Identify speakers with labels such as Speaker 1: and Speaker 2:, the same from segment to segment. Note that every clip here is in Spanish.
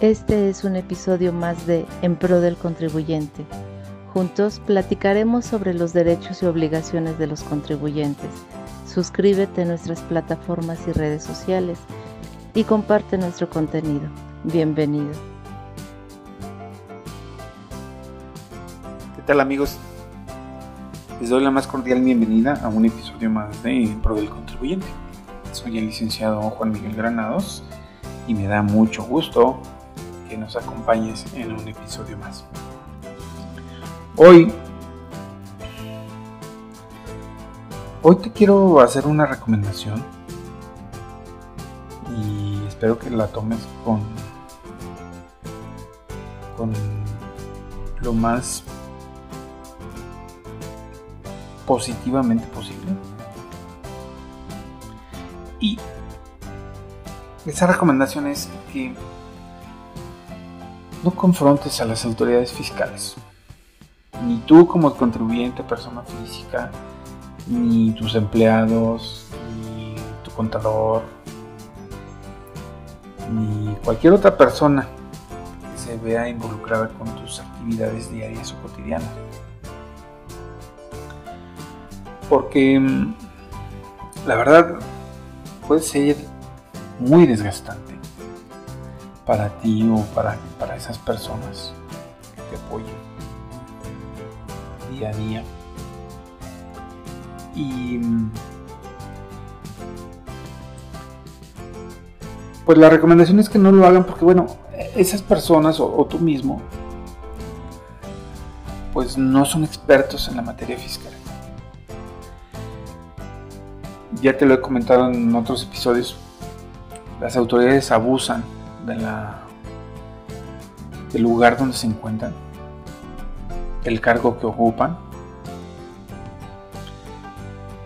Speaker 1: Este es un episodio más de En Pro del Contribuyente. Juntos platicaremos sobre los derechos y obligaciones de los contribuyentes. Suscríbete a nuestras plataformas y redes sociales y comparte nuestro contenido. Bienvenido.
Speaker 2: ¿Qué tal amigos? Les doy la más cordial bienvenida a un episodio más de En Pro del Contribuyente. Soy el licenciado Juan Miguel Granados y me da mucho gusto que nos acompañes en un episodio más. Hoy, hoy te quiero hacer una recomendación y espero que la tomes con, con lo más positivamente posible. Y esa recomendación es que no confrontes a las autoridades fiscales. Ni tú como contribuyente, persona física, ni tus empleados, ni tu contador, ni cualquier otra persona que se vea involucrada con tus actividades diarias o cotidianas. Porque mm, la verdad puede ser muy desgastante para ti o para, para esas personas que te apoyan día a día. Y pues la recomendación es que no lo hagan porque bueno, esas personas o tú mismo pues no son expertos en la materia fiscal. Ya te lo he comentado en otros episodios, las autoridades abusan de la, del lugar donde se encuentran, el cargo que ocupan.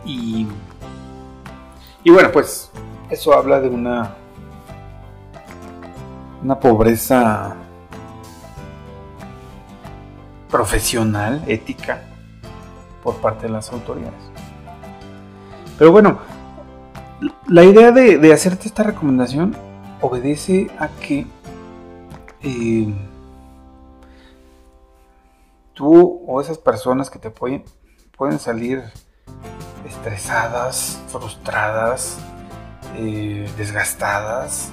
Speaker 2: Y, y bueno, pues eso habla de una, una pobreza profesional, ética, por parte de las autoridades. Pero bueno, la idea de, de hacerte esta recomendación obedece a que eh, tú o esas personas que te apoyen pueden salir estresadas, frustradas, eh, desgastadas,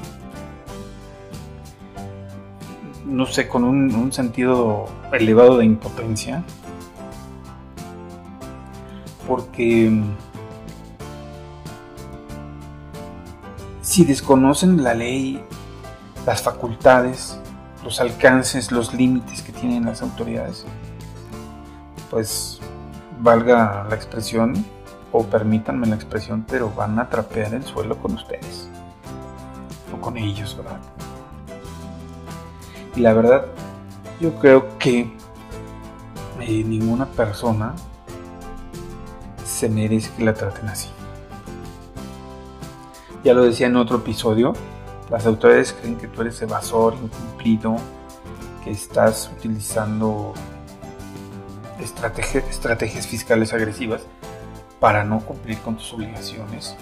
Speaker 2: no sé, con un sentido elevado de impotencia, porque si desconocen la ley, las facultades, los alcances, los límites que tienen las autoridades, pues valga la expresión, o permítanme la expresión, pero van a trapear el suelo con ustedes, o con ellos, ¿verdad? Y la verdad, yo creo que eh, ninguna persona se merece que la traten así. Ya lo decía en otro episodio, las autoridades creen que tú eres evasor, incumplido, que estás utilizando estrategias fiscales agresivas para no cumplir con tus obligaciones.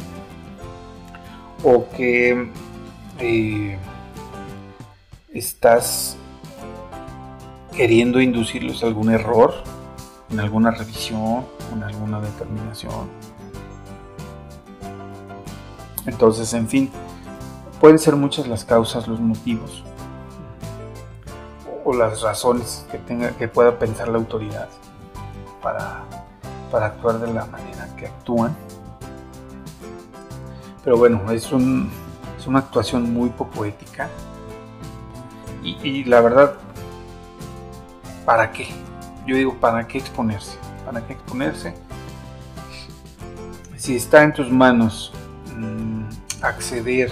Speaker 2: O que eh, estás queriendo inducirlos a algún error en alguna revisión, en alguna determinación entonces, en fin, pueden ser muchas las causas, los motivos o las razones que, tenga, que pueda pensar la autoridad para, para actuar de la manera que actúan. Pero bueno, es, un, es una actuación muy poco ética. Y, y la verdad, ¿para qué? Yo digo, ¿para qué exponerse? ¿Para qué exponerse? Si está en tus manos acceder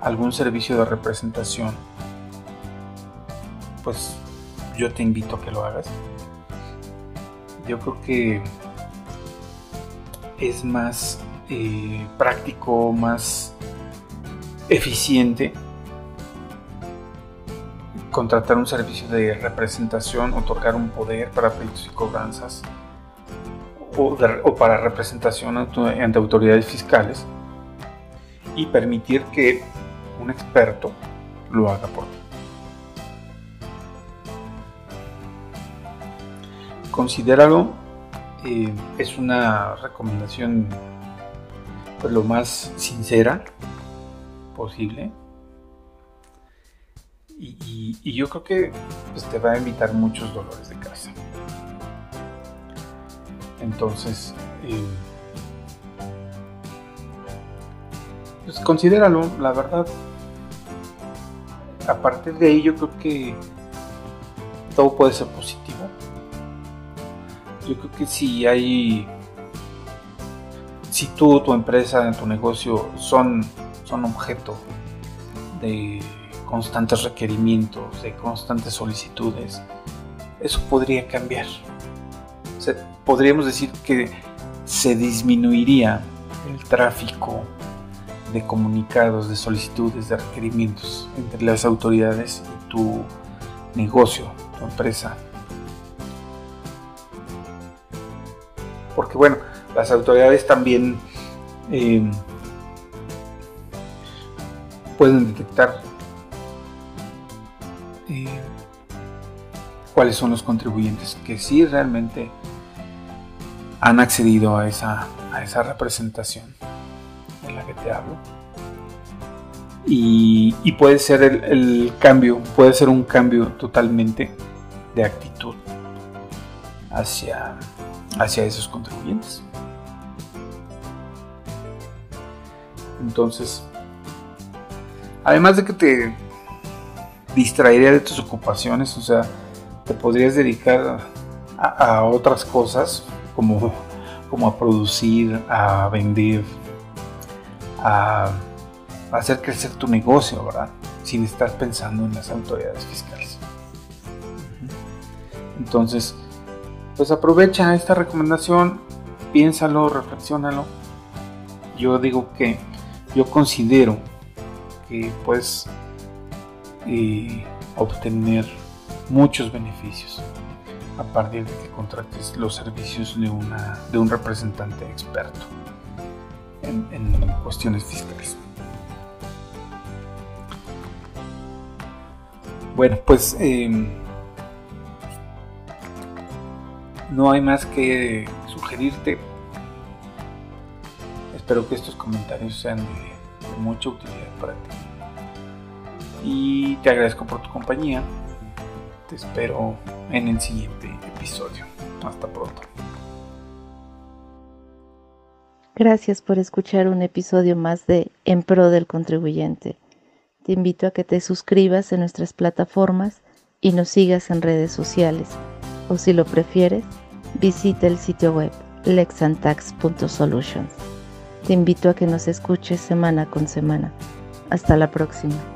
Speaker 2: a algún servicio de representación, pues yo te invito a que lo hagas. Yo creo que es más eh, práctico, más eficiente contratar un servicio de representación, otorgar un poder para pleitos y cobranzas o, o para representación ante autoridades fiscales y permitir que un experto lo haga por ti. Considéralo, eh, es una recomendación pues, lo más sincera posible. Y, yo creo que pues, te va a evitar muchos dolores de casa. Entonces, eh, pues considéralo, la verdad. A partir de ahí yo creo que todo puede ser positivo. Yo creo que si hay, si tú, tu empresa, tu negocio son, son objeto de constantes requerimientos, de constantes solicitudes, eso podría cambiar. podríamos decir que se disminuiría el tráfico de comunicados, de solicitudes, de requerimientos entre las autoridades y tu negocio, tu empresa. Porque bueno, las autoridades también eh, pueden detectar eh, cuáles son los contribuyentes que sí realmente han accedido a esa, a esa representación hablo. Y, puede ser el, cambio, puede ser un cambio totalmente de actitud hacia, hacia esos contribuyentes. Entonces, además de que te distraería de tus ocupaciones, o sea, te podrías dedicar a, otras cosas como, como a producir, a vender, a, hacer crecer tu negocio, ¿verdad? Sin estar pensando en las autoridades fiscales. Entonces, pues aprovecha esta recomendación, piénsalo, reflexionalo. Yo digo que yo considero que puedes eh, obtener muchos beneficios a partir de que contrates los servicios de, una, de un representante experto en, cuestiones fiscales. Bueno, pues em, no hay más que sugerirte. Espero que estos comentarios sean de mucha utilidad para ti. Y te agradezco por tu compañía. Te espero en el siguiente episodio. Hasta pronto.
Speaker 1: Gracias por escuchar un episodio más de En Pro del Contribuyente. Te invito a que te suscribas en nuestras plataformas y nos sigas en redes sociales. O si lo prefieres, visita el sitio web lexantax.solutions. Te invito a que nos escuches semana con semana. Hasta la próxima.